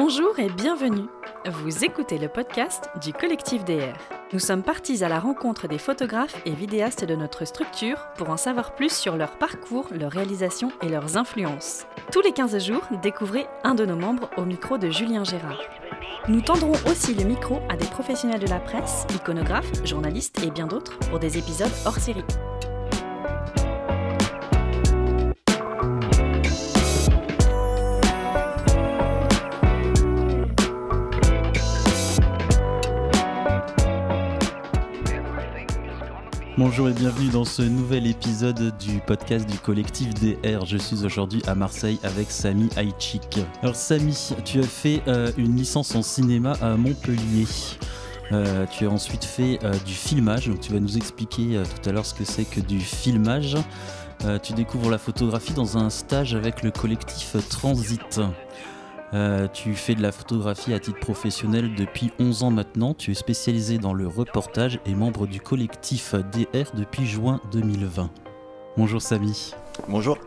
Bonjour et bienvenue. Vous écoutez le podcast du collectif DR. Nous sommes partis à la rencontre des photographes et vidéastes de notre structure pour en savoir plus sur leur parcours, leurs réalisations et leurs influences. Tous les 15 jours, découvrez un de nos membres au micro de Julien Gérard. Nous tendrons aussi le micro à des professionnels de la presse, iconographes, journalistes et bien d'autres pour des épisodes hors série. Bonjour et bienvenue dans ce nouvel épisode du podcast du collectif DR. Je suis aujourd'hui à Marseille avec Samy Aïchik. Alors Samy, tu as fait euh, une licence en cinéma à Montpellier. Euh, tu as ensuite fait euh, du filmage, donc tu vas nous expliquer tout à l'heure ce que c'est que du filmage. tu découvres la photographie dans un stage avec le collectif Transit. Euh, tu fais de la photographie à titre professionnel depuis 11 ans maintenant. Tu es spécialisé dans le reportage et membre du collectif DR depuis juin 2020. Bonjour Samy. Bonjour.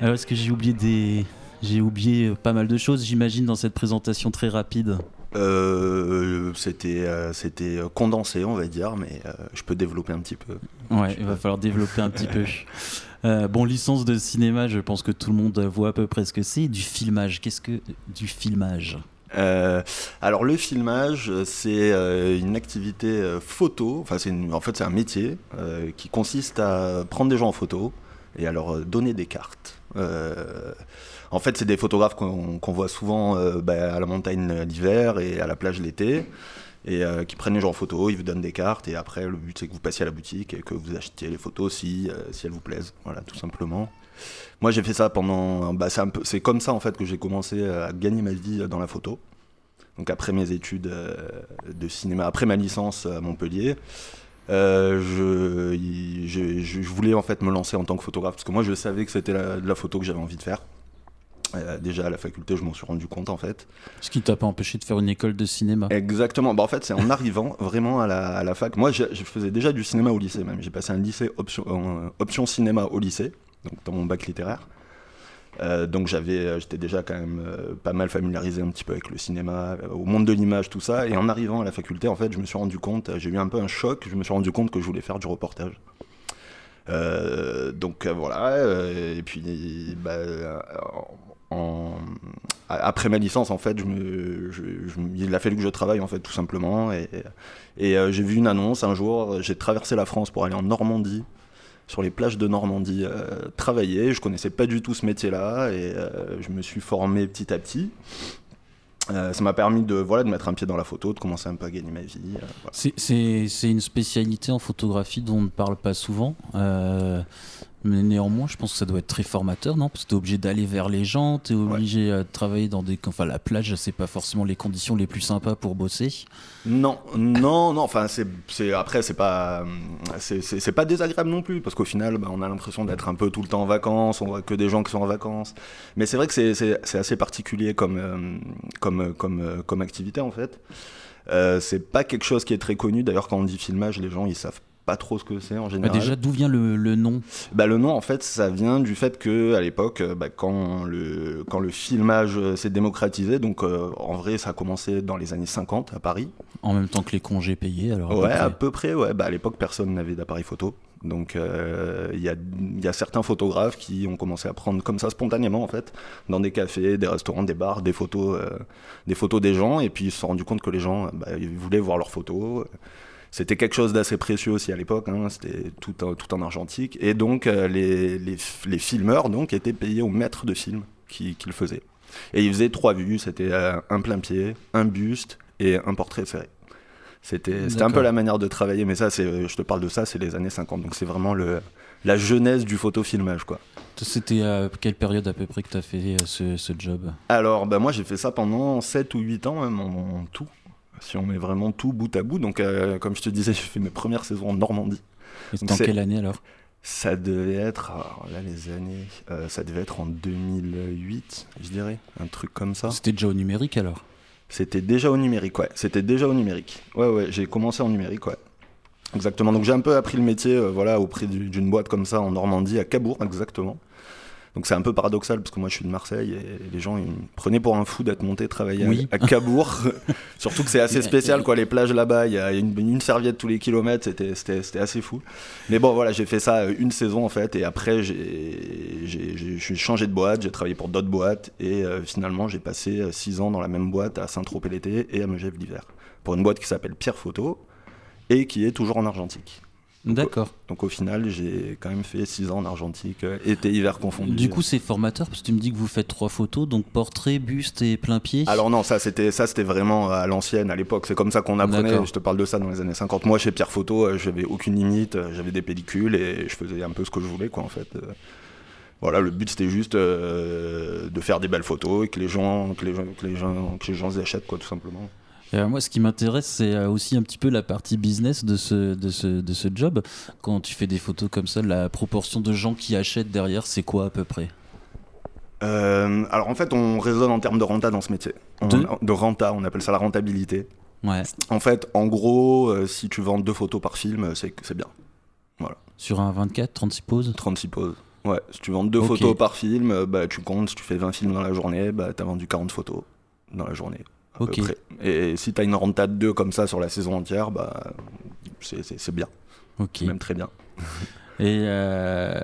Alors est-ce que j'ai oublié des... J'ai oublié pas mal de choses, j'imagine, dans cette présentation très rapide? Euh, c'était euh, c'était condensé, on va dire, mais je peux développer un petit peu. Ouais, il va falloir développer un petit peu. Euh, bon, licence de cinéma, je pense que tout le monde voit à peu près ce que c'est. Du filmage, qu'est-ce que du filmage euh, alors le filmage, c'est euh, une activité photo, enfin c'est en fait c'est un métier qui consiste à prendre des gens en photo et à leur donner des cartes. en fait c'est des photographes qu'on voit souvent bah, à la montagne l'hiver et à la plage l'été et euh, qui prennent les gens en photo, ils vous donnent des cartes et après le but c'est que vous passiez à la boutique et que vous achetiez les photos si, euh, si elles vous plaisent, voilà tout simplement. Moi j'ai fait ça pendant, bah, c'est, comme ça en fait que j'ai commencé à gagner ma vie dans la photo. Donc après mes études euh, de cinéma, après ma licence à Montpellier, je, je, je, voulais en fait me lancer en tant que photographe parce que moi je savais que c'était de la photo que j'avais envie de faire. Euh, déjà à la faculté, je m'en suis rendu compte en fait. Ce qui t'a pas empêché de faire une école de cinéma Exactement. Bah, en fait, c'est en arrivant vraiment à la, à la fac. Moi, je, faisais déjà du cinéma au lycée même. J'ai passé un lycée option, euh, option cinéma au lycée, donc dans mon bac littéraire. Euh, donc j'avais, j'étais déjà quand même pas mal familiarisé un petit peu avec le cinéma, au monde de l'image, tout ça. Et en arrivant à la faculté, en fait, je me suis rendu compte, j'ai eu un peu un choc. Je me suis rendu compte que je voulais faire du reportage. donc voilà, et puis bah, après ma licence, en fait, il a fallu que je travaille, en fait, tout simplement. Et, et euh, j'ai vu une annonce un jour, j'ai traversé la France pour aller en Normandie, sur les plages de Normandie, euh, travailler. Je connaissais pas du tout ce métier-là et euh, je me suis formé petit à petit. ça m'a permis de, voilà, de mettre un pied dans la photo, de commencer un peu à gagner ma vie. C'est une spécialité en photographie dont on ne parle pas souvent. Mais néanmoins, je pense que ça doit être très formateur, non? Parce que tu es obligé d'aller vers les gens, tu es obligé de travailler dans des. Enfin, la plage, c'est pas forcément les conditions les plus sympas pour bosser. Non, non, non. Enfin, c'est après, c'est pas, c'est pas désagréable non plus, parce qu'au final, bah, on a l'impression d'être un peu tout le temps en vacances, on voit que des gens qui sont en vacances. Mais c'est vrai que c'est assez particulier comme, euh, comme, comme, euh, comme activité, en fait. Euh, c'est pas quelque chose qui est très connu. D'ailleurs, quand on dit filmage, les gens ils savent pas trop ce que c'est en bah, général. déjà, d'où vient le, le, nom? Bah, Le nom, en fait, ça vient du fait que à l'époque, euh, bah, quand, le, quand le filmage euh, s'est démocratisé, donc euh, en vrai, ça a commencé dans les années 50 à Paris. En même temps que les congés payés, alors Ouais, à peu près, ouais. Bah, à l'époque, personne n'avait d'appareil photo. Donc il y, a, y, a, certains photographes qui ont commencé à prendre comme ça spontanément en fait, dans des cafés, des restaurants, des bars, des photos, des photos des gens, et puis ils se sont rendus compte que les gens bah, ils voulaient voir leurs photos c'était quelque chose d'assez précieux aussi à l'époque, hein, c'était tout, tout en argentique. Et donc, euh, les, les, les, filmeurs donc, étaient payés au maître de film qui, qui le faisait. Et ils faisaient trois vues c'était euh, un plein pied, un buste et un portrait serré. C'était un peu la manière de travailler, mais ça, je te parle de ça, c'est les années 50. Donc, c'est vraiment le, la jeunesse du photofilmage. quoi. C'était à quelle période à peu près que tu as fait euh, ce, ce job? Alors, bah, moi, j'ai fait ça pendant 7 ou 8 ans, même en tout si on met vraiment tout bout à bout. Donc, euh, comme je te disais, j'ai fait mes premières saisons en Normandie. Et dans quelle année alors? Ça devait être, alors là les années, euh, ça devait être en 2008, je dirais, un truc comme ça. C'était déjà au numérique alors? C'était déjà au numérique, ouais. C'était déjà au numérique. Ouais, ouais, j'ai commencé en numérique, ouais. Exactement. Donc j'ai un peu appris le métier, euh, voilà, auprès d'une boîte comme ça en Normandie, à Cabourg, exactement. Donc c'est un peu paradoxal parce que moi je suis de Marseille et les gens ils me prenaient pour un fou d'être monté travailler Oui. à, à Cabourg. Surtout que c'est assez spécial quoi, les plages là-bas, il y a une, une serviette tous les kilomètres, c'était- assez fou. Mais bon voilà, j'ai fait ça une saison en fait et après j'ai changé de boîte, j'ai travaillé pour d'autres boîtes et euh, finalement j'ai passé euh, six ans dans la même boîte à Saint-Tropez l'été et à Megève l'hiver. Pour une boîte qui s'appelle Pierre Photo et qui est toujours en argentique. D'accord. Donc au final, j'ai quand même fait 6 ans en argentique, été, hiver confondu. Du coup, c'est formateur parce que tu me dis que vous faites trois photos, donc portrait, buste et plein pied. alors non, ça c'était ça c'était vraiment à l'ancienne, à l'époque. C'est comme ça qu'on apprenait. Je te parle de ça dans les années 50. Moi, chez Pierre Photo, euh, j'avais aucune limite. euh, J'avais des pellicules et je faisais un peu ce que je voulais, quoi, en fait. Euh, Voilà, le but c'était juste euh, de faire des belles photos et que les gens, que les gens, que les gens, que les gens les achètent, quoi, tout simplement. Euh, moi, ce qui m'intéresse, c'est euh, aussi un petit peu la partie business de ce, de, ce, de ce job. Quand tu fais des photos comme ça, la proportion de gens qui achètent derrière, c'est quoi à peu près? Euh, alors en fait, on raisonne en termes de renta dans ce métier. On- De de renta, on appelle ça la rentabilité. Ouais. En fait, en gros, euh, si tu vends deux photos par film, c'est c'est bien. Sur un 24, 36 poses? 36 poses. Ouais, si tu vends deux photos par film, euh, bah, tu comptes, si tu fais 20 films dans la journée, bah, tu as vendu 40 photos dans la journée. Ok. Et si tu as une renta de deux comme ça sur la saison entière, bah, c'est- bien, Ok. même très bien. Et euh,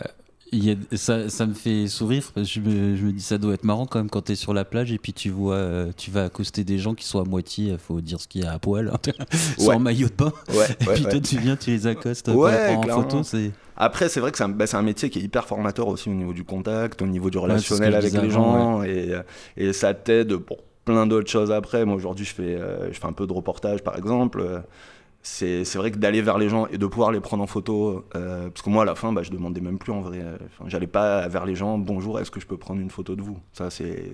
il y a, ça, ça me fait sourire parce que je me, je me dis ça doit être marrant quand même quand tu es sur la plage et puis tu vois, euh, tu vas accoster des gens qui sont à moitié, faut dire ce qu'il y a à poil, hein, Ouais. en maillot de bain. Ouais, Et ouais, puis toi tu viens, tu les accostes pour prendre en photo. C'est Après, c'est vrai que c'est un, bah, c'est un métier qui est hyper formateur aussi au niveau du contact, au niveau du relationnel avec les gens, et, euh, et ça t'aide pour plein d'autres choses après. Moi, aujourd'hui, je, fais, euh, je fais un peu de reportage, par exemple. C'est vrai que d'aller vers les gens et de pouvoir les prendre en photo, euh, parce que moi, à la fin, bah, je demandais même plus en vrai. Enfin, J'allais pas vers les gens, bonjour, est-ce que je peux prendre une photo de vous? Ça, c'est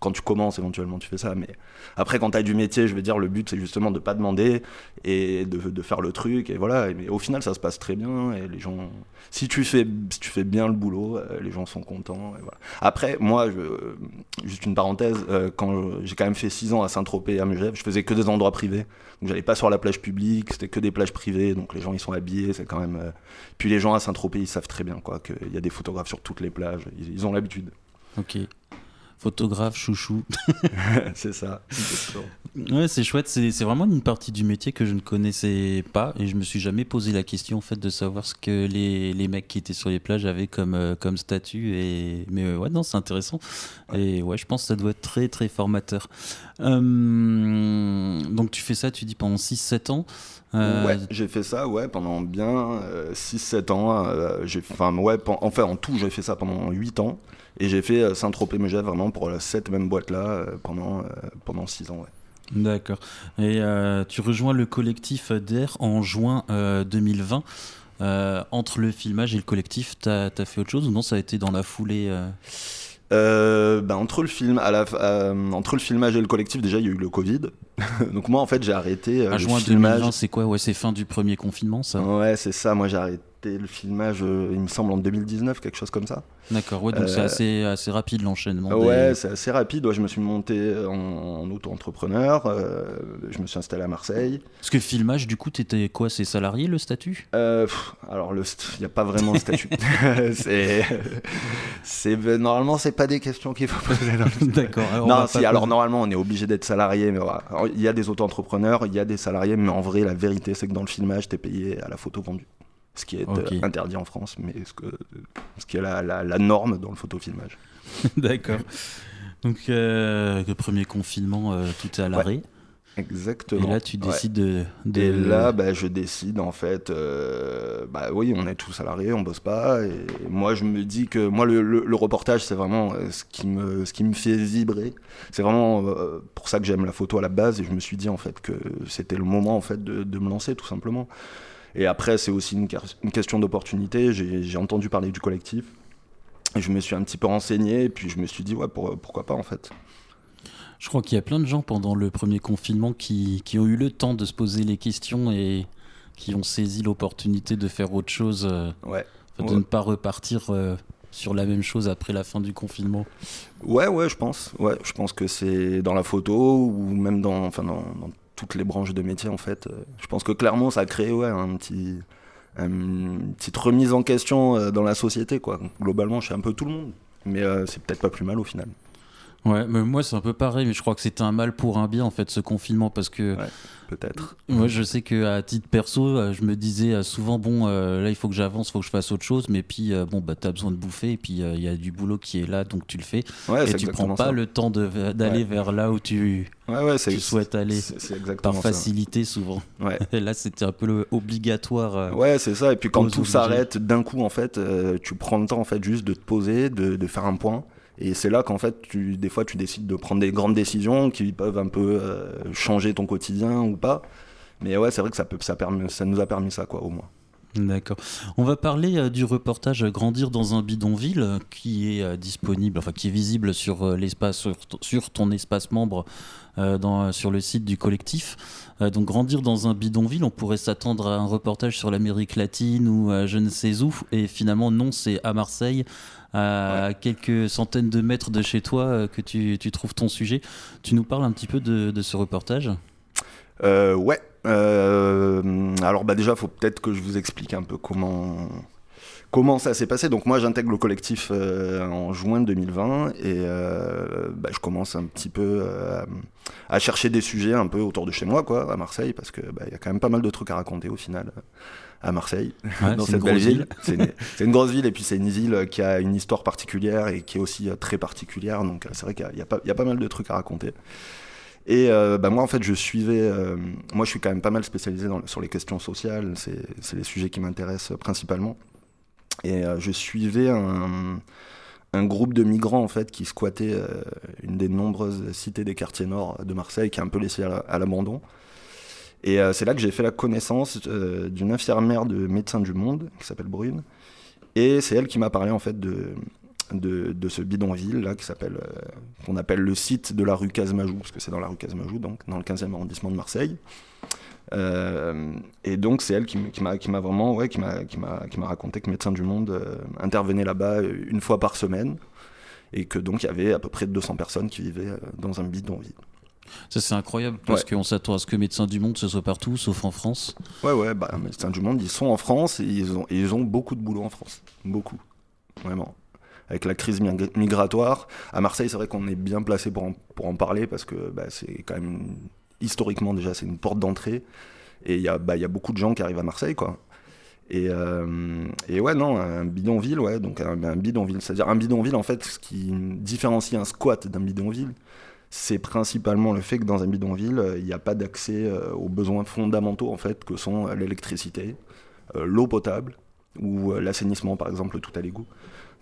quand tu commences, éventuellement, tu fais ça. Mais après, quand tu as du métier, je veux dire, le but, c'est justement de pas demander et de, de faire le truc. Et voilà. Mais au final, ça se passe très bien. Et les gens, si tu fais, si tu fais bien le boulot, euh, les gens sont contents. Après, moi, juste une parenthèse, euh, quand j'ai quand même fait 6 ans à Saint-Tropez et à Megève, je faisais que des endroits privés. Donc j'allais pas sur la plage publique, c'était que des plages privées. Donc les gens, ils sont habillés, c'est quand même. euh, Puis les gens à Saint-Tropez, ils savent très bien quoi qu'il y a des photographes sur toutes les plages. Ils, ils ont l'habitude. ok. Photographe, chouchou. c'est ça. Ouais, c'est chouette. C'est c'est vraiment une partie du métier que je ne connaissais pas et je me suis jamais posé la question en fait de savoir ce que les, les mecs qui étaient sur les plages avaient comme, euh, comme statut. Et... Mais euh, ouais, non, c'est intéressant. Et ouais, je pense que ça doit être très très formateur. Euh, donc tu fais ça, tu dis pendant 6-7 ans. Euh, Ouais, j'ai fait ça ouais, pendant bien 6-7 ans. euh, j'ai, enfin, ouais, pen- enfin, en tout, j'ai fait ça pendant 8 ans. Et j'ai fait euh, Saint-Tropez-Megève vraiment pour cette même boîte-là euh, pendant, euh, pendant 6 ans. Ouais. D'accord. Et euh, tu rejoins le collectif DER en juin euh, 2020. Euh, entre le filmage et le collectif, t'as as fait autre chose ou non? Ça a été dans la foulée bah, entre, le film, à la, f- entre le filmage et le collectif, déjà, il y a eu le Covid. Donc moi, en fait, j'ai arrêté euh, À le juin filmage. 2020, c'est quoi? Ouais, c'est fin du premier confinement, ça. Ouais, c'est ça. Moi, j'ai arrêté le filmage, euh, il me semble, en 2019, quelque chose comme ça. D'accord. Ouais, donc c'est Euh, assez, assez rapide l'enchaînement. Ouais, des- c'est assez rapide. Ouais, je me suis monté en, en auto-entrepreneur. euh, je me suis installé à Marseille. Parce que filmage, du coup, t'étais quoi? C'est salarié le statut? Euh, pff, alors, il n'y a pas vraiment de statut. c'est, c'est, normalement, c'est pas des questions qu'il faut poser. le- D'accord. non, si, alors normalement, on est obligé d'être salarié. Mais voilà. Alors, il y a des auto-entrepreneurs, il y a des salariés, mais en vrai, la vérité, c'est que dans le filmage, tu es payé à la photo vendue. Ce qui est euh, interdit en France, mais ce, que, ce qui est la, la, la norme dans le photofilmage. D'accord. Donc, euh, le premier confinement, euh, tout est à l'arrêt. Exactement. Et là, tu Ouais. décides de, de- Et là, bah, je décide en fait, euh, bah oui, on est tous salariés, on bosse pas. Et moi, je me dis que moi, le, le- le reportage, c'est vraiment euh, ce qui me, ce qui me fait vibrer. C'est vraiment euh, pour ça que j'aime la photo à la base. Et je me suis dit en fait que c'était le moment en fait de, de me lancer tout simplement. Et après, c'est aussi une, question d'opportunité. J'ai j'ai entendu parler du collectif. Et je me suis un petit peu renseigné, et puis je me suis dit, ouais, pour- pourquoi pas en fait. Je crois qu'il y a plein de gens pendant le premier confinement qui, qui ont eu le temps de se poser les questions et qui ont saisi l'opportunité de faire autre chose, euh, Ouais. de Ouais. ne pas repartir euh, sur la même chose après la fin du confinement. Ouais, ouais, je pense. Ouais, je pense que c'est dans la photo ou même dans, enfin, dans, dans toutes les branches de métier en fait. Euh, Je pense que clairement ça a créé ouais, un petit, une petite remise en question dans la société quoi. Globalement, chez un peu tout le monde. mais euh, c'est peut-être pas plus mal au final. Ouais, mais moi c'est un peu pareil, mais je crois que c'était un mal pour un bien en fait ce confinement parce que Ouais, peut-être. moi je sais que à titre perso, euh, je me disais euh, souvent bon euh, là il faut que j'avance, il faut que je fasse autre chose, mais puis euh, bon bah t'as besoin de bouffer et puis euh, il y a du boulot qui est là donc tu le fais Ouais, et tu exactement prends pas ça. le temps d'aller Ouais. vers là où tu, tu souhaites aller c'est- c'est par exactement ça. facilité souvent. Là c'était un peu le obligatoire. Ouais, c'est ça. Et puis quand tout s'arrête d'un coup, en fait, tu prends le temps en fait juste de te poser, de, de faire un point. Et c'est là qu'en fait, tu, des fois, tu décides de prendre des grandes décisions qui peuvent un peu euh, changer ton quotidien ou pas. Mais ouais, c'est vrai que ça, peut, ça, permet, ça nous a permis ça, quoi, au moins. D'accord. On va parler euh, du reportage Grandir dans un bidonville euh, qui est euh, disponible, enfin qui est visible sur l'espace, sur, ton espace membre dans, sur le site du collectif. Donc Grandir dans un bidonville, on pourrait s'attendre à un reportage sur l'Amérique latine ou je ne sais où, et finalement non, c'est à Marseille, à quelques centaines de mètres de chez toi que tu, tu trouves ton sujet. Tu nous parles un petit peu de, de ce reportage? Ouais. Euh, alors bah déjà, faut peut-être que je vous explique un peu comment comment ça s'est passé. Donc moi, j'intègre le collectif euh, en juin 2020 et euh, bah, je commence un petit peu euh, à chercher des sujets un peu autour de chez moi, quoi, à Marseille, parce que bah, y a quand même pas mal de trucs à raconter au final à Marseille, Ouais, dans c'est cette une belle grosse ville. C'est une, grosse ville et puis c'est une ville qui a une histoire particulière et qui est aussi très particulière. Donc c'est vrai qu'il y a pas mal de trucs à raconter. Et euh, bah, moi, en fait, je suivais. euh, moi, je suis quand même pas mal spécialisé sur les questions sociales. C'est les sujets qui m'intéressent euh, principalement. Et euh, je suivais un, un groupe de migrants, en fait, qui squattait une des nombreuses cités des quartiers nord de Marseille, qui est un peu laissée à la- à l'abandon. Et c'est là que j'ai fait la connaissance d'une infirmière de Médecins du Monde, qui s'appelle Brune. Et c'est elle qui m'a parlé, en fait, de, de, de ce bidonville là qui s'appelle euh, qu'on appelle le site de la rue Casmajou parce que c'est dans la rue Casmajou donc dans le 15e arrondissement de Marseille Euh, et donc c'est elle qui, m'a qui m'a vraiment ouais qui m'a qui m'a qui m'a raconté que Médecins du Monde euh, intervenait là-bas une fois par semaine et que donc il y avait à peu près 200 personnes qui vivaient dans un bidonville. Ça c'est incroyable parce Ouais. qu'on s'attend à ce que Médecins du Monde ce soit partout sauf en France. Ouais ouais bah Médecins du Monde ils sont en France et ils ont et ils ont beaucoup de boulot en France beaucoup vraiment avec la crise mig- migratoire. À Marseille, c'est vrai qu'on est bien placé pour en, pour en parler parce que bah, c'est quand même historiquement déjà c'est une porte d'entrée et il y a bah, y a beaucoup de gens qui arrivent à Marseille quoi. Et, euh, et ouais non un bidonville ouais donc un, un bidonville c'est-à-dire un bidonville en fait ce qui différencie un squat d'un bidonville c'est principalement le fait que dans un bidonville euh, il n'y a pas d'accès euh, aux besoins fondamentaux en fait que sont l'électricité l'eau potable ou l'assainissement par exemple tout à l'égout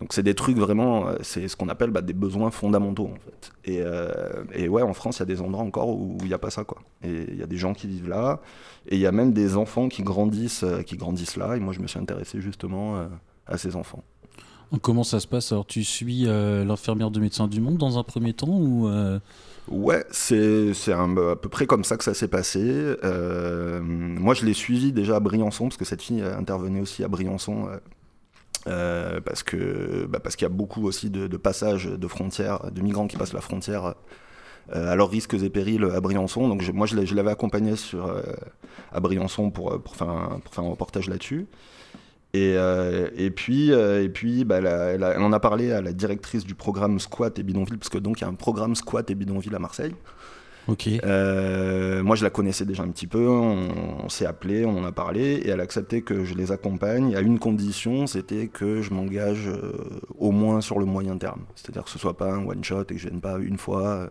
donc c'est des trucs vraiment, euh, c'est ce qu'on appelle bah, des besoins fondamentaux en fait. Et, euh, et ouais, en France, il y a des endroits encore où il n'y a pas ça quoi. Et il y a des gens qui vivent là, et il y a même des enfants qui grandissent, euh, qui grandissent là. Et moi, je me suis intéressé justement euh, à ces enfants. Comment ça se passe? Alors tu suis euh, l'infirmière de Médecins du Monde dans un premier temps ou euh, Ouais, c'est à peu près comme ça que ça s'est passé. Euh, moi, je l'ai suivi déjà à Briançon, parce que cette fille intervenait aussi à Briançon, euh, parce que bah, parce qu'il y a beaucoup aussi de, de passages de frontières, de migrants qui passent la frontière euh, à leurs risques et périls à Briançon. Donc je- moi, je l'avais accompagné sur, euh, à Briançon pour, euh, pour, faire un, pour faire un reportage là-dessus. Et, euh, et puis, et puis bah, en a parlé à la directrice du programme Squat et Bidonville, parce que donc il y a un programme Squat et Bidonville à Marseille. Euh, moi, je la connaissais déjà un petit peu, on, s'est appelé, on en a parlé, et elle a accepté que je les accompagne à une condition, c'était que je m'engage euh, au moins sur le moyen terme. C'est-à-dire que ce soit pas un one-shot et que je vienne pas une fois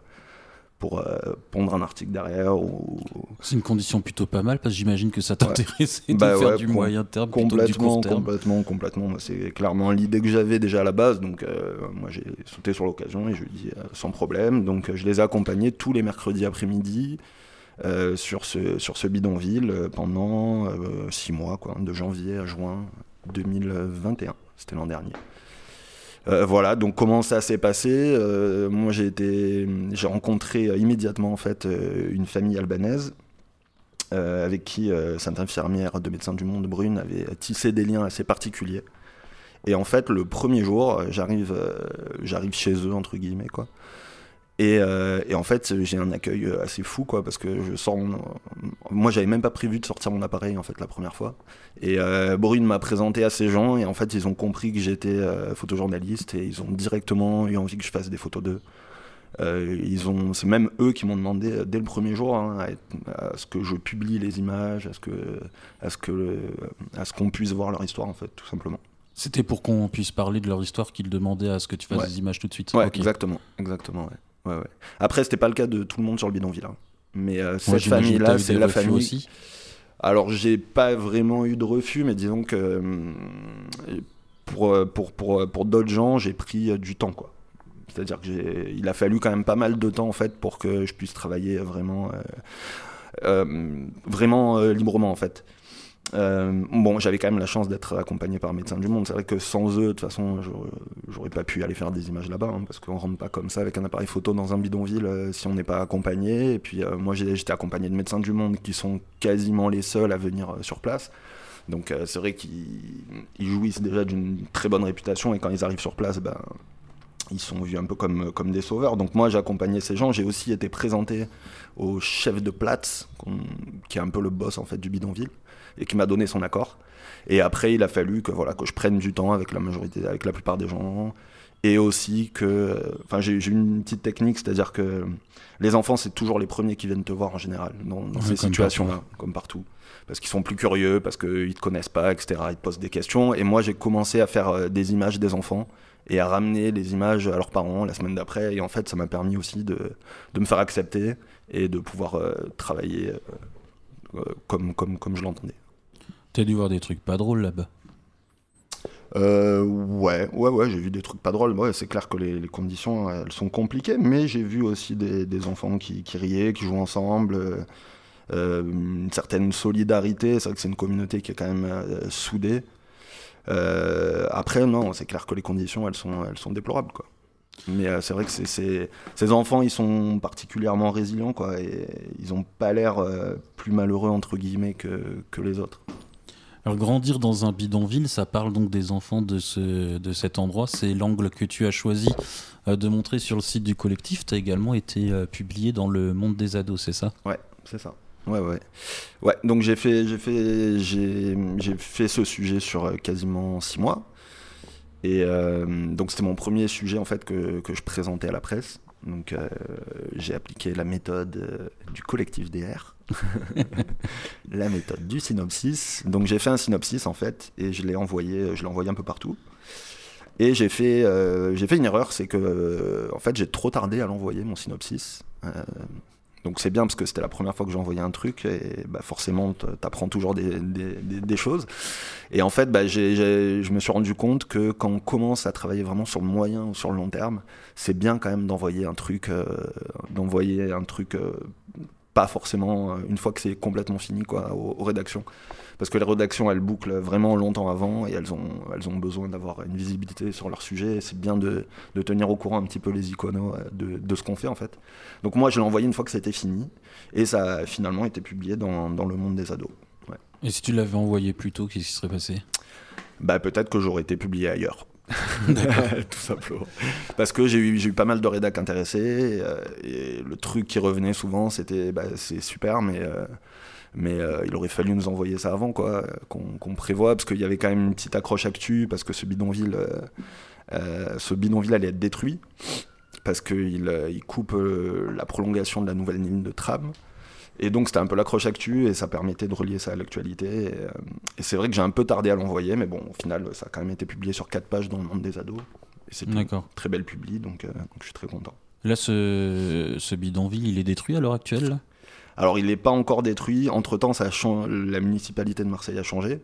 pour euh, pondre un article derrière ou, C'est une condition plutôt pas mal parce que j'imagine que ça t'intéressait de Bah faire ouais, du moyen terme plutôt que du Complètement, court terme. complètement, complètement. C'est clairement l'idée que j'avais déjà à la base. Donc, euh, moi, j'ai sauté sur l'occasion et je lui ai dit euh, sans problème. Donc, je les ai accompagnés tous les mercredis après-midi sur, ce, sur ce bidonville pendant six mois, quoi, de janvier à juin 2021. C'était l'an dernier. Euh, voilà, donc comment ça s'est passé Euh, Moi, j'ai été, j'ai rencontré euh, immédiatement en fait une famille albanaise avec qui cette infirmière de Médecins du Monde, Brune, avait tissé des liens assez particuliers. Et en fait, le premier jour, j'arrive, j'arrive chez eux entre guillemets quoi. Et, euh, et, en fait, j'ai un accueil assez fou, quoi, parce que je sors. Mon... Moi, j'avais même pas prévu de sortir mon appareil, en fait, la première fois. Et euh, Brune m'a présenté à ces gens, et en fait, ils ont compris que j'étais euh, photojournaliste, et ils ont directement eu envie que je fasse des photos d'eux. Euh, ils ont, c'est même eux qui m'ont demandé euh, dès le premier jour hein, à, à, ce que je publie les images, à ce que, à ce que, à ce qu'on puisse voir leur histoire, en fait, tout simplement. C'était pour qu'on puisse parler de leur histoire qu'ils demandaient à ce que tu fasses Ouais. des images tout de suite. Ouais, exactement, exactement. Ouais. Ouais, ouais. Après, c'était pas le cas de tout le monde sur le bidonville. hein. Mais euh, cette famille-là, c'est la famille. aussi. Alors, j'ai pas vraiment eu de refus, mais disons que euh, pour, euh, pour, pour, pour d'autres gens, j'ai pris du temps, quoi. C'est-à-dire que j'ai, il a fallu quand même pas mal de temps en fait pour que je puisse travailler vraiment, euh, vraiment librement en fait. Euh, bon, j'avais quand même la chance d'être accompagné par Médecins du Monde. C'est vrai que sans eux, de toute façon, j'aurais- pas pu aller faire des images là-bas, hein, parce qu'on rentre pas comme ça avec un appareil photo dans un bidonville euh, si on n'est pas accompagné. Et puis euh, moi, j'étais accompagné de Médecins du Monde qui sont quasiment les seuls à venir sur place. Donc c'est vrai qu'ils ils jouissent déjà d'une très bonne réputation et quand ils arrivent sur place, ben, ils sont vus un peu comme, comme des sauveurs. Donc moi j'ai accompagné ces gens, j'ai aussi été présenté au chef de Platz, qui est un peu le boss en fait du bidonville, et qui m'a donné son accord. Et après il a fallu que, voilà, que je prenne du temps avec la majorité, avec la plupart des gens, et aussi que... Enfin j'ai une petite technique, c'est-à-dire que les enfants c'est toujours les premiers qui viennent te voir en général, dans, dans Ouais, ces situations-là, comme partout parce qu'ils sont plus curieux, parce qu'ils te connaissent pas, etc. Ils te posent des questions. Et moi, j'ai commencé à faire euh, des images des enfants et à ramener les images à leurs parents la semaine d'après. Et en fait, ça m'a permis aussi de, de me faire accepter et de pouvoir euh, travailler euh, comme, comme, comme je l'entendais. T'as dû voir des trucs pas drôles là-bas. Euh, ouais, ouais, ouais, j'ai vu des trucs pas drôles. Ouais, c'est clair que les, conditions, elles sont compliquées, mais j'ai vu aussi des, enfants qui, riaient, qui jouent ensemble, euh, euh, une certaine solidarité. C'est vrai que c'est une communauté qui est quand même soudée. Après, non, c'est clair que les conditions, elles sont, déplorables, quoi. Mais c'est vrai que ces enfants, ils sont particulièrement résilients, quoi, et ils ont pas l'air plus malheureux, entre guillemets, que les autres. Alors grandir dans un bidonville, ça parle donc des enfants de, ce, de cet endroit. C'est l'angle que tu as choisi euh, de montrer sur le site du collectif. Tu as également été euh, publié dans le monde des ados, c'est ça? Ouais, c'est ça. Ouais, ouais. Ouais, donc j'ai fait, j'ai fait, fait ce sujet sur euh, quasiment six mois. Et donc c'était mon premier sujet en fait que, que je présentais à la presse. Donc j'ai appliqué la méthode du collectif DR, la méthode du synopsis. Donc j'ai fait un synopsis en fait et je l'ai envoyé, je l'ai un peu partout. Et j'ai fait, euh, j'ai fait une erreur, c'est que euh, en fait j'ai trop tardé à l'envoyer mon synopsis. Euh, donc c'est bien parce que c'était la première fois que j'ai envoyé un truc et bah, forcément t'apprends toujours des, choses. Et en fait, bah, je me suis rendu compte que quand on commence à travailler vraiment sur le moyen ou sur le long terme, c'est bien quand même d'envoyer un truc, euh, d'envoyer un truc euh, pas forcément euh, une fois que c'est complètement fini quoi, aux, aux rédactions. Parce que les rédactions, elles bouclent vraiment longtemps avant et elles ont, elles ont besoin d'avoir une visibilité sur leur sujet. Et C'est bien de, de tenir au courant un petit peu les iconos euh, de, de ce qu'on fait en fait. Donc moi, je l'ai envoyé une fois que c'était fini et ça a finalement été publié dans, dans le monde des ados. Et si tu l'avais envoyé plus tôt, qu'est-ce qui serait passé? Bah peut-être que j'aurais été publié ailleurs. Tout simplement. Parce que j'ai eu, pas mal de rédacs intéressés euh, et le truc qui revenait souvent c'était bah, c'est super mais, euh, euh, il aurait fallu nous envoyer ça avant quoi, qu'on prévoit parce qu'il y avait quand même une petite accroche actu parce que ce bidonville, ce bidonville allait être détruit parce qu'il il coupe la prolongation de la nouvelle ligne de tram. Et donc c'était un peu l'accroche actu et ça permettait de relier ça à l'actualité. Et, euh, et c'est vrai que j'ai un peu tardé à l'envoyer, mais bon, au final, ça a quand même été publié sur quatre pages dans le monde des ados. Et c'est une très belle publi, donc, euh, donc je suis très content. Là, ce, ce bidonville, il est détruit à l'heure actuelle là? Alors il n'est pas encore détruit, entre-temps, la municipalité de Marseille a changé.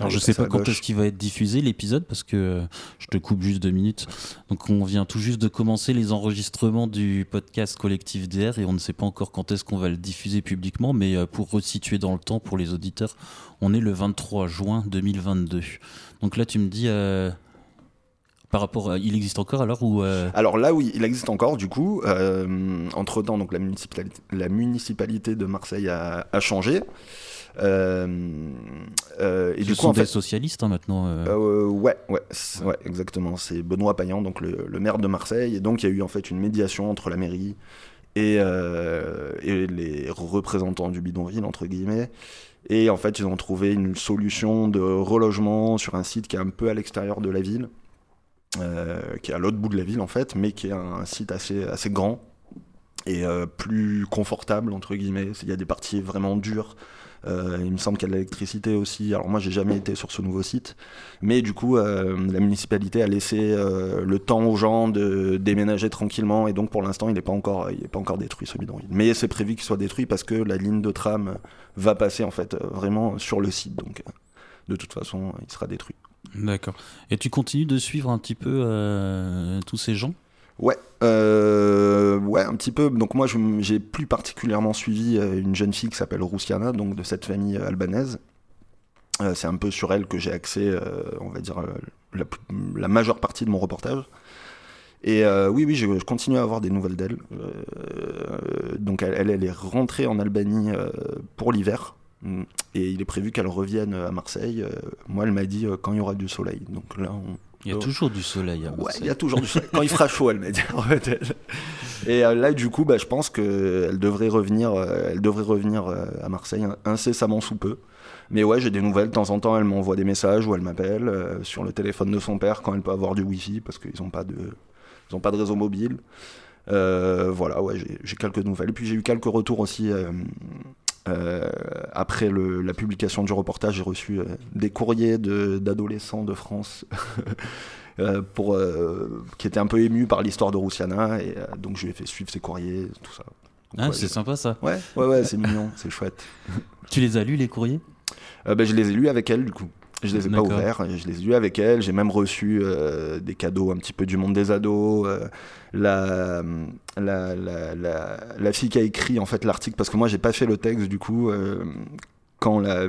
Alors Elle je est sais pas quand est-ce qu'il va être diffusé l'épisode parce que euh, je te coupe juste deux minutes. Donc on vient tout juste de commencer les enregistrements du podcast Collectif DR et on ne sait pas encore quand est-ce qu'on va le diffuser publiquement, mais euh, pour resituer dans le temps pour les auditeurs, on est le 23 juin 2022. Donc là tu me dis euh, par rapport à, il existe encore alors ou euh, Alors là, oui, il existe encore, du coup. Euh, entre-temps, donc, la, municipalité, la municipalité de Marseille a, a changé. Euh, euh, et du coup, en fait, socialiste hein, maintenant. ouais, ouais, ouais, exactement. C'est Benoît Payan, donc le, maire de Marseille. Et donc, il y a eu en fait une médiation entre la mairie et, et les représentants du bidonville entre guillemets. Et en fait, ils ont trouvé une solution de relogement sur un site qui est un peu à l'extérieur de la ville. qui est à l'autre bout de la ville en fait, mais qui est un site assez, assez grand, et euh, plus confortable entre guillemets. Il y a des parties vraiment dures. Euh, il me semble qu'il y a de l'électricité aussi. Alors moi, j'ai jamais été sur ce nouveau site, mais du coup, euh, la municipalité a laissé le temps aux gens de déménager tranquillement, et donc pour l'instant, il n'est pas encore, pas encore détruit ce bidonville. Mais c'est prévu qu'il soit détruit parce que la ligne de tram va passer en fait vraiment sur le site, donc de toute façon, il sera détruit. D'accord. Et tu continues de suivre un petit peu tous ces gens? Ouais, euh, ouais, un petit peu. Donc moi, j'ai plus particulièrement suivi euh, une jeune fille qui s'appelle Roussiana, donc de cette famille euh, albanaise. c'est un peu sur elle que j'ai accès, on va dire, la, majeure partie de mon reportage. Et oui, oui, je, continue à avoir des nouvelles d'elle. donc elle, est rentrée en Albanie pour l'hiver. Et il est prévu qu'elle revienne à Marseille. moi, elle m'a dit quand il y aura du soleil. Donc là, il y a toujours du soleil. À ouais, il y a toujours du soleil. Quand il fera chaud, elle m'a dit. Et euh, là, du coup, bah, je pense qu'elle devrait revenir, euh, elle devrait revenir euh, à Marseille incessamment sous peu. Mais ouais, j'ai des nouvelles. De temps en temps, elle m'envoie des messages ou elle m'appelle sur le téléphone de son père quand elle peut avoir du Wi-Fi parce qu'ils n'ont pas de, ils ont pas de réseau mobile. voilà, ouais, j'ai quelques nouvelles. Et puis j'ai eu quelques retours aussi euh, après la publication du reportage, j'ai reçu euh, des courriers d'adolescents de, France euh, pour, qui étaient un peu émus par l'histoire de Roussiana, et donc je lui ai fait suivre ces courriers, tout ça. ah, c'est sympa ça. Ouais, ouais, ouais c'est mignon, c'est chouette. Tu les as lus les courriers? Ben, Je les ai lus avec elle du coup. Je les ai pas ouverts, je les ai lus avec elle. J'ai même reçu euh, des cadeaux un petit peu du monde des ados. Euh, la, la, la, la, fille qui a écrit en fait l'article, parce que moi j'ai pas fait le texte du coup. Euh, quand la,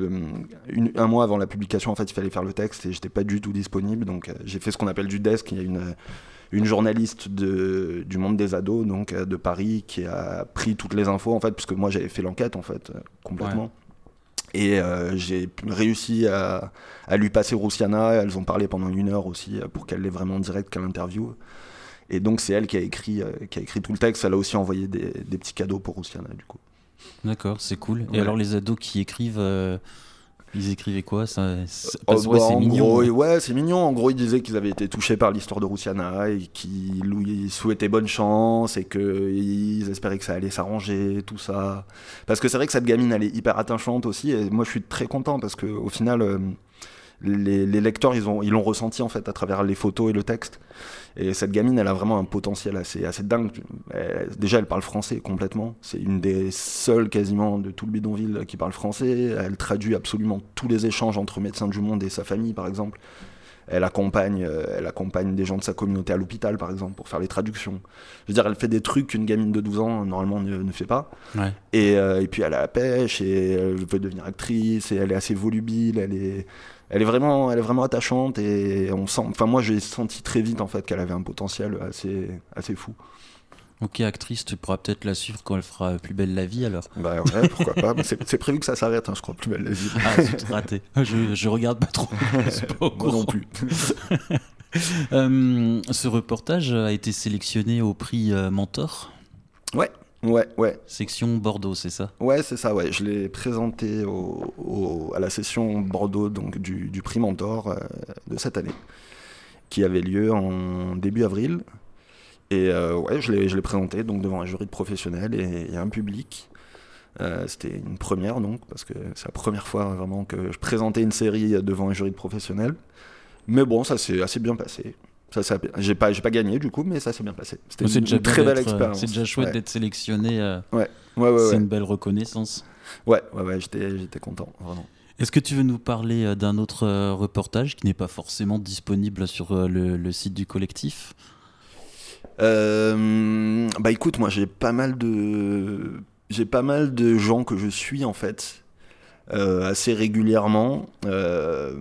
un mois avant la publication, en fait, il fallait faire le texte et j'étais pas du tout disponible. Donc j'ai fait ce qu'on appelle du desk. Il y a une, une journaliste de, du monde des ados, donc de Paris, qui a pris toutes les infos en fait, puisque moi j'avais fait l'enquête en fait complètement. Et euh, j'ai réussi à, lui passer Roussiana. Elles ont parlé pendant une heure aussi euh, pour qu'elle l'ait vraiment direct qu'à l'interview. Et donc c'est elle qui a écrit, euh, qui a écrit tout le texte. Elle a aussi envoyé des, petits cadeaux pour Roussiana du coup. D'accord, c'est cool. Et alors les ados qui écrivent, ils écrivaient quoi ça, oh, bah, c'est mignon. ouais, c'est mignon. En gros, ils disaient qu'ils avaient été touchés par l'histoire de Roussiana et qu'ils lui souhaitaient bonne chance et qu'ils espéraient que ça allait s'arranger, tout ça. Parce que c'est vrai que cette gamine, elle est hyper attachante aussi. Et moi, je suis très content parce qu'au final, euh, les, lecteurs, ils l'ont ils ressenti en fait à travers les photos et le texte. Et cette gamine, elle a vraiment un potentiel assez, assez dingue. déjà, elle parle français complètement. C'est une des seules quasiment de tout le bidonville qui parle français. Elle traduit absolument tous les échanges entre Médecins du Monde et sa famille, par exemple. Elle accompagne, euh, elle accompagne des gens de sa communauté à l'hôpital, par exemple, pour faire les traductions. Je veux dire, elle fait des trucs qu'une gamine de 12 ans, normalement, ne, fait pas. Et, euh, et, puis, elle a la pêche, et elle veut devenir actrice, et elle est assez volubile, elle est, elle est vraiment, elle est vraiment attachante et on sent. Enfin, moi, j'ai senti très vite en fait qu'elle avait un potentiel assez, assez fou. Ok, actrice, tu pourras peut-être la suivre quand elle fera Plus belle la vie alors. Bah ouais, pourquoi pas. C'est prévu que ça s'arrête, hein, je crois, Plus belle la vie. Ah, c'est raté. Je, je regarde pas trop. Pas Moi non plus. Euh, ce reportage a été sélectionné au prix euh, Mentor? Ouais, Ouais, ouais. Section Bordeaux, c'est ça? Ouais, c'est ça, ouais. Je l'ai présenté au, à la session Bordeaux donc, du, du prix Mentor euh, de cette année, qui avait lieu en début avril. Et euh, ouais, je l'ai présenté donc, devant un jury de professionnels et, un public. Euh, c'était une première donc, parce que c'est la première fois vraiment que je présentais une série devant un jury de professionnels. Mais bon, ça s'est assez bien passé. Ça, j'ai pas, j'ai pas gagné du coup, mais ça s'est bien passé. C'était une, très belle expérience. C'est déjà chouette d'être sélectionné. Euh, ouais. Ouais, ouais, c'est une belle reconnaissance. Ouais, ouais, ouais j'étais, j'étais content, vraiment. Est-ce que tu veux nous parler euh, d'un autre euh, reportage qui n'est pas forcément disponible sur le, site du collectif? Bah écoute, moi j'ai pas mal de, j'ai pas mal de gens que je suis en fait assez régulièrement. Euh,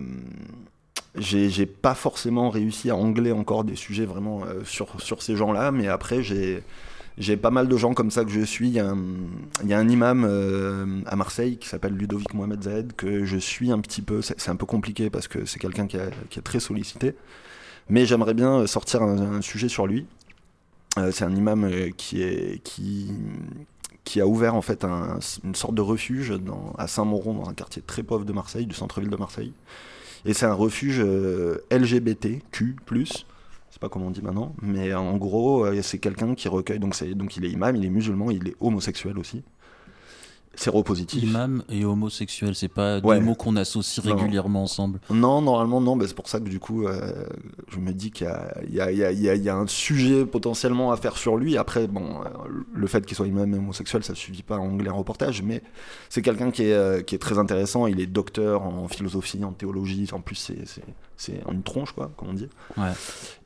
j'ai pas forcément réussi à angler encore des sujets vraiment euh, sur, sur ces gens-là, mais après j'ai J'ai pas mal de gens comme ça que je suis. Il y a un, imam euh, à Marseille qui s'appelle Ludovic Mohamed Zahed que je suis un petit peu. C'est un peu compliqué parce que c'est quelqu'un qui, est très sollicité. Mais j'aimerais bien sortir un, sujet sur lui. Euh, c'est un imam euh, qui, est, qui, qui a ouvert en fait un- une sorte de refuge dans, à Saint-Mauron, dans un quartier très pauvre de Marseille, du centre-ville de Marseille. Et c'est un refuge euh, LGBTQ+. Sais pas comment on dit maintenant, mais en gros, euh, c'est quelqu'un qui recueille. Donc, c'est, donc il est imam, il est musulman, il est homosexuel aussi. Séropositif. Imam et homosexuel, c'est pas Ouais. deux mots qu'on associe Non. régulièrement ensemble. Non, normalement non, bah, c'est pour ça que du coup, euh, je me dis qu'il y y, y y a- un sujet potentiellement à faire sur lui. Après, bon, euh, le fait qu'il soit imam et homosexuel, ça ne suffit pas à angler un reportage, mais c'est quelqu'un qui est, euh, qui est très intéressant. Il est docteur en philosophie, en théologie. En plus, c'est, c'est, une tronche, quoi, comme on dit. Ouais.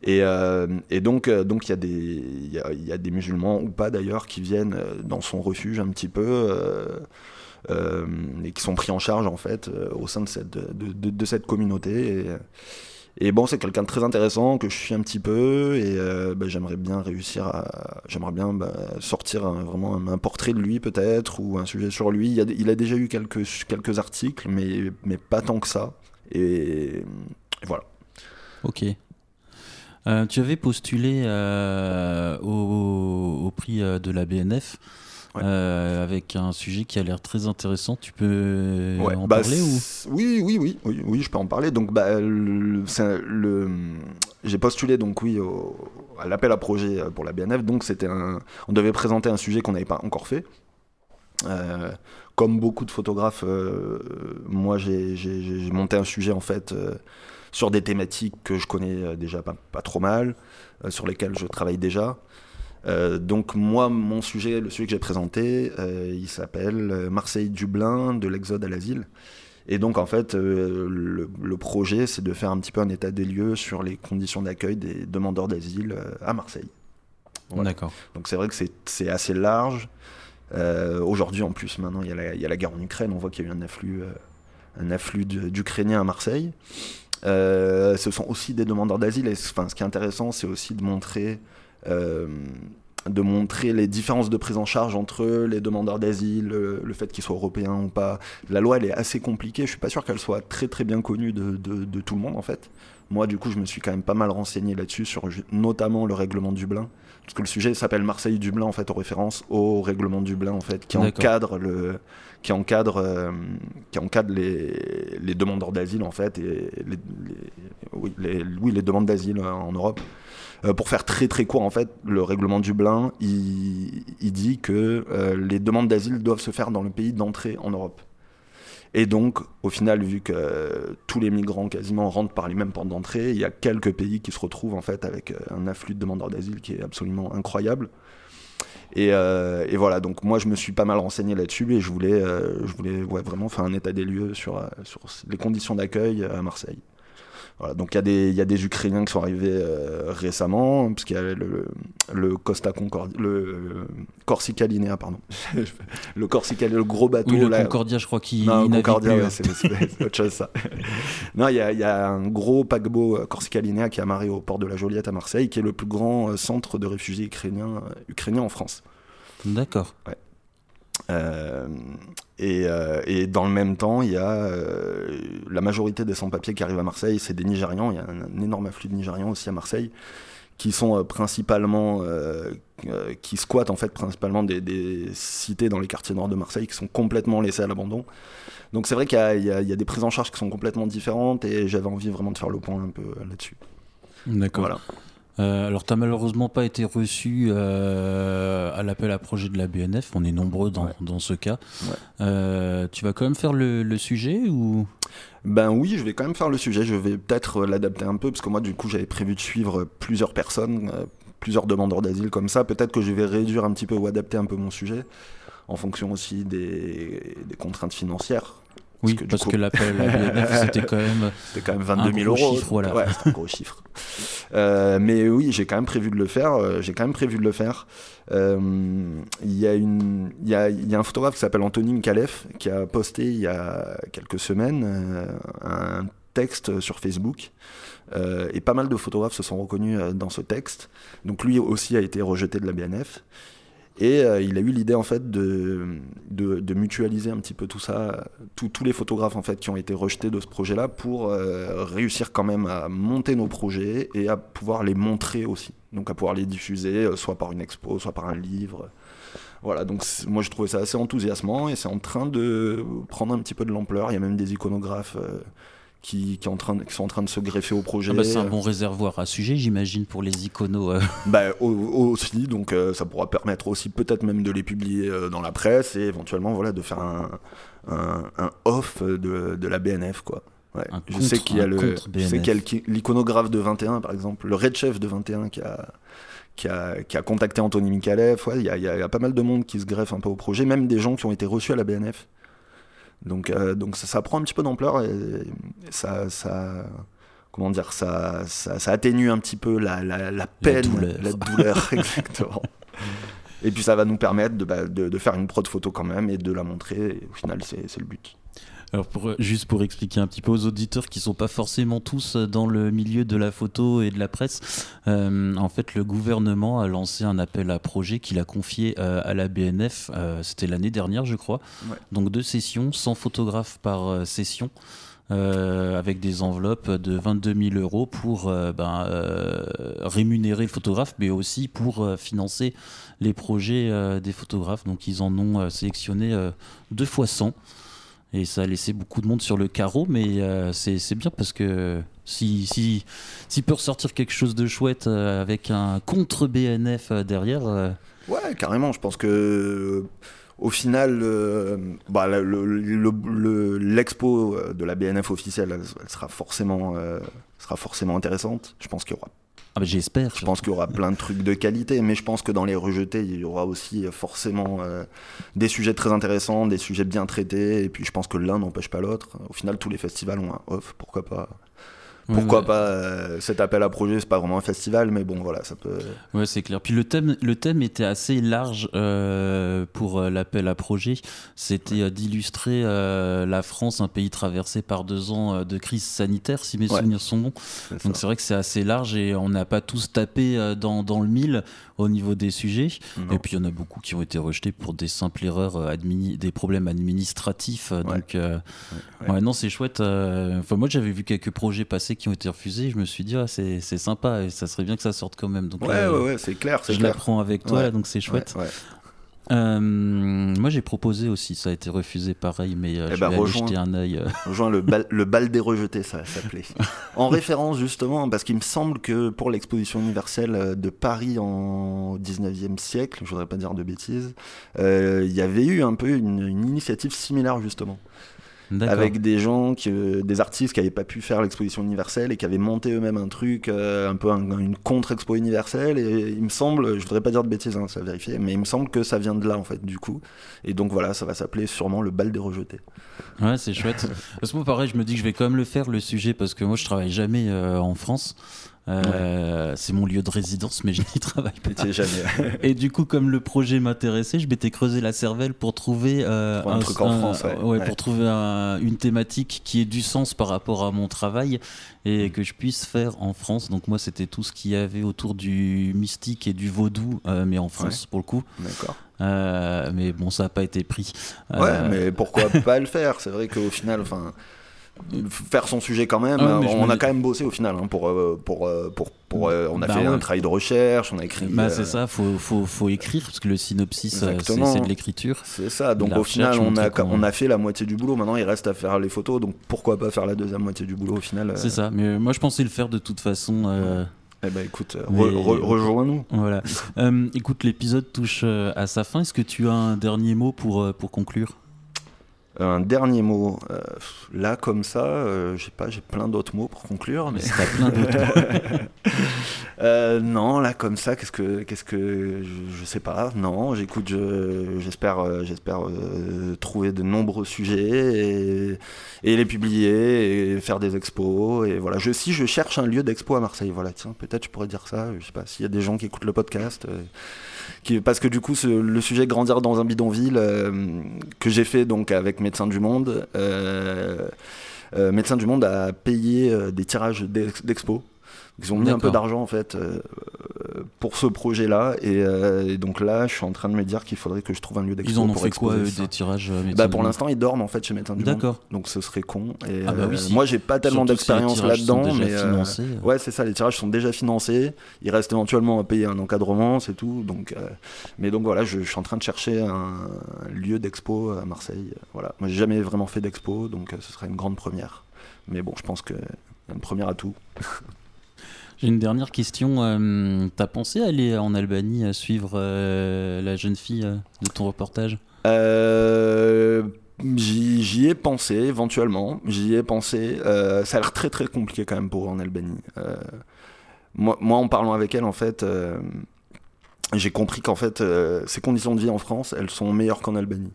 Et, euh, et donc, euh, donc il y a des, il y a, y a des musulmans ou pas d'ailleurs qui viennent euh, dans son refuge un petit peu. euh, et qui sont pris en charge en fait au sein de cette, de, de- de cette communauté. Et, et bon, c'est quelqu'un de très intéressant que je suis un petit peu et euh, bah, j'aimerais bien réussir à, j'aimerais bien bah, sortir un- vraiment un, un portrait de lui peut-être ou un sujet sur lui. Il, a, il a déjà eu quelques, quelques articles, mais, mais pas tant que ça. Et, et voilà. Ok. Euh, tu avais postulé euh, au, au prix euh, de la BNF Ouais. euh, avec un sujet qui a l'air très intéressant. Tu peux Ouais, en bah, parler ou? oui, oui, oui, oui, oui, je peux en parler. Donc, bah, le, c'est le, j'ai postulé donc oui au- à l'appel à projet pour la BNF. Donc, c'était un, on devait présenter un sujet qu'on n'avait pas encore fait. Euh, comme beaucoup de photographes, euh, moi j'ai, monté un sujet en fait sur des thématiques que je connais euh, déjà pas, pas trop mal, euh, sur lesquelles je travaille déjà. Euh, donc moi, mon sujet, le sujet que j'ai présenté, il s'appelle Marseille-Dublin, de l'exode à l'asile. Et donc en fait, le, le projet, c'est de faire un petit peu un état des lieux sur les conditions d'accueil des demandeurs d'asile à Marseille. Voilà. D'accord. Donc c'est vrai que c'est- assez large. Euh, Aujourd'hui, en plus, maintenant, il y, a la- il y a la guerre en Ukraine. On voit qu'il y a eu un afflux, euh, un afflux d'Ukrainiens à Marseille. Euh, ce sont aussi des demandeurs d'asile. Enfin, ce qui est intéressant, c'est aussi de montrer, euh, de montrer les différences de prise en charge entre les demandeurs d'asile, le, fait qu'ils soient européens ou pas. La loi, elle est assez compliquée. Je suis pas sûr qu'elle soit très très bien connue de, de- tout le monde, en fait. Moi, du coup, je me suis quand même pas mal renseigné là-dessus, sur notamment le règlement Dublin. Parce que le sujet s'appelle Marseille-Dublin, en fait, en référence au règlement Dublin, en fait, qui encadre, le, qui encadre, euh, qui encadre les, les demandeurs d'asile, en fait, et les, les- oui, les, oui, les demandes d'asile en Europe. Euh, pour faire très très court, en fait, le règlement Dublin, il, il dit que euh, les demandes d'asile doivent se faire dans le pays d'entrée en Europe. Et donc, au final, vu que euh, tous les migrants quasiment rentrent par les mêmes portes d'entrée, il y a quelques pays qui se retrouvent en fait avec euh, un afflux de demandeurs d'asile qui est absolument incroyable. Et, euh, et voilà, donc moi je me suis pas mal renseigné là-dessus et je voulais, vraiment faire un état des lieux sur les conditions d'accueil à Marseille. Voilà, donc il y, a des- il y a des Ukrainiens qui sont arrivés euh, récemment, parce qu'il y a le, le Costa Concordia, le, le Corsica Linea, pardon. le Corsica, le gros bateau. Oui, le là, Concordia, je crois qu'il non, Concordia, ouais, hein. c'est autre chose ça. non, il y, a- il y a un gros paquebot euh, Corsica Linea qui est amarré au port de la Joliette à Marseille, qui est le plus grand euh, centre de réfugiés ukrainiens, ukrainiens en France. D'accord. Euh, et, euh, et dans le même temps, il y a euh, la majorité des sans-papiers qui arrivent à Marseille, c'est des Nigérians. Il y a un, un énorme afflux de Nigérians aussi à Marseille, qui sont principalement, qui squattent en fait principalement des, des cités dans les quartiers nord de Marseille, qui sont complètement laissés à l'abandon. Donc c'est vrai qu'il y, y a il y a des prises en charge qui sont complètement différentes, et j'avais envie vraiment de faire le point un peu là-dessus. D'accord. Voilà. Euh, alors, tu n'as malheureusement pas été reçu euh, à l'appel à projet de la BNF. On est nombreux dans, Ouais. dans ce cas. Ouais. Euh, tu vas quand même faire le, le sujet ou? Ben oui, je vais quand même faire le sujet. Je vais peut-être l'adapter un peu parce que moi, du coup, j'avais prévu de suivre plusieurs personnes, plusieurs demandeurs d'asile comme ça. Peut-être que je vais réduire un petit peu ou adapter un peu mon sujet en fonction aussi des, des contraintes financières. Oui, que, du parce coup- que l'appel à la BNF, c'était quand même. C'était quand même 22 000 gros euros. chiffre, voilà. Ouais, un gros chiffre. Euh, mais oui, j'ai quand même prévu de le faire. euh, J'ai quand même prévu de le faire. Euh, Il y, a une- il y, a, il y a un photographe qui s'appelle Anthony Kalef qui a posté il y a quelques semaines euh, un texte sur Facebook. et pas mal de photographes se sont reconnus dans ce texte. Donc lui aussi a été rejeté de la BNF. Et euh, il a eu l'idée en fait de, mutualiser un petit peu tout ça, tous les photographes en fait qui ont été rejetés de ce projet-là pour euh, réussir quand même à monter nos projets et à pouvoir les montrer aussi. Donc à pouvoir les diffuser, euh, soit par une expo, soit par un livre. Voilà, donc moi je trouvais ça assez enthousiasmant et c'est en train de prendre un petit peu de l'ampleur. Il y a même des iconographes qui, qui, en train, qui, sont en train de se greffer au projet. Ah bah, c'est un bon réservoir à sujet, j'imagine, pour les iconos. Euh. Bah, aussi, donc euh, ça pourra permettre aussi peut-être même de les publier euh, dans la presse et éventuellement voilà, de faire un, un, off de, de, la BNF. Quoi. Ouais. je, sais qu'il y a le, je sais qu'il y a l'iconographe de 21, par exemple, le Red Chef de 21 qui a, qui a, qui a, contacté Anthony Mikalev. Il y, y, a pas mal de monde qui se greffe un peu au projet, même des gens qui ont été reçus à la BNF. Donc, euh, donc ça, prend un petit peu d'ampleur et, ça, ça, comment dire, ça, ça, atténue un petit peu la, la, peine, la douleur, exactement. Et puis ça va nous permettre de, bah, de, de, faire une prod photo quand même et de la montrer. Et au final, c'est le but. Alors pour, juste pour expliquer un petit peu aux auditeurs qui sont pas forcément tous dans le milieu de la photo et de la presse, euh, en fait le gouvernement a lancé un appel à projet qu'il a confié euh, à la BNF, euh, c'était l'année dernière je crois, donc deux sessions, 100 photographes par session. avec des enveloppes de 22 000 euros pour ben, rémunérer le photographe, mais aussi pour financer les projets des photographes. Donc ils en ont sélectionné deux fois 100 et ça a laissé beaucoup de monde sur le carreau, mais euh, c'est bien parce que si, si, si peut ressortir quelque chose de chouette euh, avec un contre BNF euh, derrière. Ouais, carrément. Je pense que au final, bah, l'expo de la BNF officielle, elle, sera, forcément, sera forcément intéressante. Je pense qu'il y aura ah bah, j'espère. Je pense qu'il y aura plein de trucs de qualité, mais je pense que dans les rejetés, il y aura aussi forcément euh, des sujets très intéressants, des sujets bien traités, et puis je pense que l'un n'empêche pas l'autre. Au final, tous les festivals ont un off, pourquoi pas pourquoi pas euh, cet appel à projet c'est pas vraiment un festival mais bon voilà ça peut ouais c'est clair. Puis le thème le thème était assez large euh, pour euh, l'appel à projet. C'était d'illustrer la France un pays traversé par deux ans de crise sanitaire si mes souvenirs sont bons. Donc c'est vrai que c'est assez large et on n'a pas tous tapé dans, dans le mille au niveau des sujets. Et puis il y en a beaucoup qui ont été rejetés pour des simples erreurs, des problèmes administratifs. Donc, ouais, non, c'est chouette. Enfin, moi, j'avais vu quelques projets qui ont été refusés. Je me suis dit, ah, c'est sympa et ça serait bien que ça sorte quand même. Donc, ouais, ouais, c'est clair. Je l'apprends avec toi, donc c'est chouette. Euh, moi j'ai proposé aussi, ça a été refusé pareil, mais euh, eh je ben, vais jeter un œil. Euh. Rejoins le bal, le bal des rejetés, ça s'appelait. en référence justement, parce qu'il me semble que pour l'exposition universelle de Paris en 19e siècle, je voudrais pas dire de bêtises, il y avait eu un peu une initiative similaire justement avec des gens, qui, euh, des artistes qui n'avaient pas pu faire l'exposition universelle et qui avaient monté eux-mêmes un truc, euh, un peu une contre-expo universelle. Et il me semble, je voudrais pas dire de bêtises, hein, ça va vérifier, mais il me semble que ça vient de là en fait, du coup. Et donc voilà, ça va s'appeler sûrement le bal des rejetés. Ouais, c'est chouette. parce que moi, pareil, je me dis que je vais quand même le faire le sujet parce que moi, je travaille jamais euh, en France. Euh, c'est mon lieu de résidence, mais je n'y travaille pas. Jamais. et du coup, comme le projet m'intéressait, je m'étais creusé la cervelle pour trouver euh, un, truc en France, ouais. pour trouver une thématique qui ait du sens par rapport à mon travail et mm. que je puisse faire en France. Donc moi, c'était tout ce qu'il y avait autour du mystique et du vaudou, euh, mais en France pour le coup. D'accord. mais bon, ça n'a pas été pris. Ouais, mais pourquoi pas le faire? C'est vrai qu'au final, enfin faire son sujet quand même. Ah on a quand même bossé au final hein, pour, euh, pour, euh, pour, pour, euh, on a bah fait un travail de recherche, on a écrit. Bah c'est ça, faut, faut, faut, écrire parce que le synopsis c'est de l'écriture. C'est ça, donc au final on a, on a fait la moitié du boulot, maintenant il reste à faire les photos, donc pourquoi pas faire la deuxième moitié du boulot au final. C'est ça, mais moi je pensais le faire de toute façon. Eh ben écoute, rejoins-nous. Voilà. écoute, l'épisode touche à sa fin. Est-ce que tu as un dernier mot pour, pour conclure? Un dernier mot. Euh, là, comme ça, euh, j'ai pas, j'ai plein d'autres mots pour conclure. Mais plein d'autres euh, non, là, comme ça, qu'est-ce que, qu'est-ce que, je, sais pas. Non, j'écoute, j'espère, j'espère trouver de nombreux sujets et, les publier et faire des expos. Et voilà. Je, si je cherche un lieu d'expo à Marseille, voilà, tiens, peut-être je pourrais dire ça. Je sais pas s'il y a des gens qui écoutent le podcast parce que du coup, le sujet grandir dans un bidonville euh, que j'ai fait donc avec Médecins du Monde, euh, euh, Médecins du Monde a payé des tirages d'ex- d'expo. Ils ont mis un peu d'argent en fait euh, pour ce projet-là, et, euh, et donc là, je suis en train de me dire qu'il faudrait que je trouve un lieu d'expo. Ils en ont pour fait quoi, ça. des tirages euh, Bah pour l'instant, ils dorment en fait chez Médecins du. D'accord. Donc ce serait con. Et, Ah bah oui, euh, si. Moi, j'ai pas tellement si d'expérience là-dedans, déjà mais euh, ouais, c'est ça. Les tirages sont déjà financés. Il reste éventuellement à payer un encadrement, c'est tout. Donc, euh, mais donc voilà, je, je suis en train de chercher un, lieu d'expo à Marseille. Voilà. Moi, j'ai jamais vraiment fait d'expo, donc euh, ce serait une grande première. Mais bon, je pense que une première à tout. J'ai une dernière question. euh, T'as pensé aller en Albanie suivre euh, la jeune fille euh, de ton reportage? J'y ai pensé éventuellement, j'y ai pensé. Ça a l'air très très compliqué quand même pour en Albanie. Moi, en parlant avec elle, en fait, j'ai compris qu'en fait, ses conditions de vie en France, elles sont meilleures qu'en Albanie.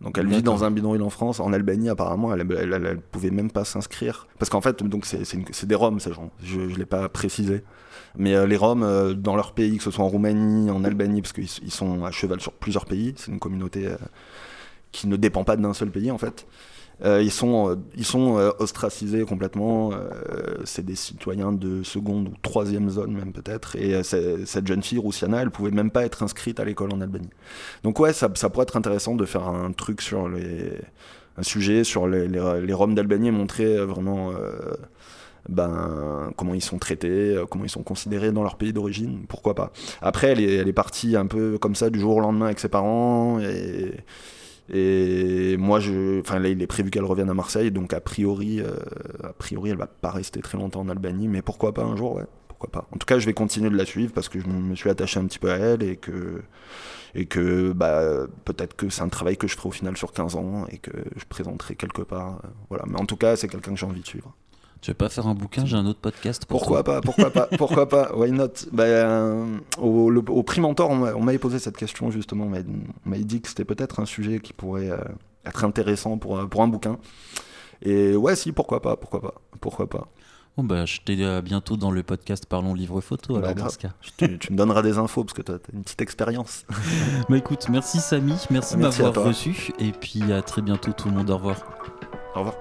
Donc elle vit dans un bidonville en France. En Albanie, apparemment, elle, elle, elle- elle pouvait même pas s'inscrire. Parce qu'en fait, donc c'est c'est une- c'est des Roms, ces gens. Je ne l'ai pas précisé. Mais euh, les Roms, euh, dans leur pays, que ce soit en Roumanie, en Albanie, parce qu'ils ils sont à cheval sur plusieurs pays, c'est une communauté euh, qui ne dépend pas d'un seul pays en fait. Euh, ils sont, euh, ils sont euh, ostracisés complètement. c'est des citoyens de seconde ou troisième zone même peut-être. Et cette jeune fille, Roussiana, elle pouvait même pas être inscrite à l'école en Albanie. Donc ouais, ça, ça pourrait être intéressant de faire un truc sur les, un sujet sur les, les, les Roms d'Albanie et montrer vraiment ben, comment ils sont traités, comment ils sont considérés dans leur pays d'origine. Pourquoi pas. Après, elle est, elle est partie un peu comme ça du jour au lendemain avec ses parents et et moi, je, enfin là, il est prévu qu'elle revienne à Marseille, donc a priori, euh, a priori, elle va pas rester très longtemps en Albanie, mais pourquoi pas un jour, ouais, pourquoi pas. En tout cas, je vais continuer de la suivre parce que je me suis attaché un petit peu à elle et que et que bah peut-être que c'est un travail que je ferai au final sur 15 ans et que je présenterai quelque part, euh, voilà. Mais en tout cas, c'est quelqu'un que j'ai envie de suivre. Tu veux pas faire un bouquin J'ai un autre podcast pour Pourquoi toi. pas Pourquoi pas Pourquoi pas Why not? Bah, euh, au, le- au prix Mentor, on m'a- on m'avait posé cette question justement. On m'avait- dit que c'était peut-être un sujet qui pourrait euh, être intéressant pour, un- pour un bouquin. Et ouais, si, pourquoi pas Pourquoi pas Pourquoi pas Bon bah je t'ai à bientôt dans le podcast Parlons Livre Photo Bah, alors dans grave. ce cas. tu, tu me donneras des infos parce que tu as une petite expérience. Bah écoute, merci Samy, merci de Merci à m'avoir reçu et puis à très bientôt tout le monde, au revoir. Au revoir.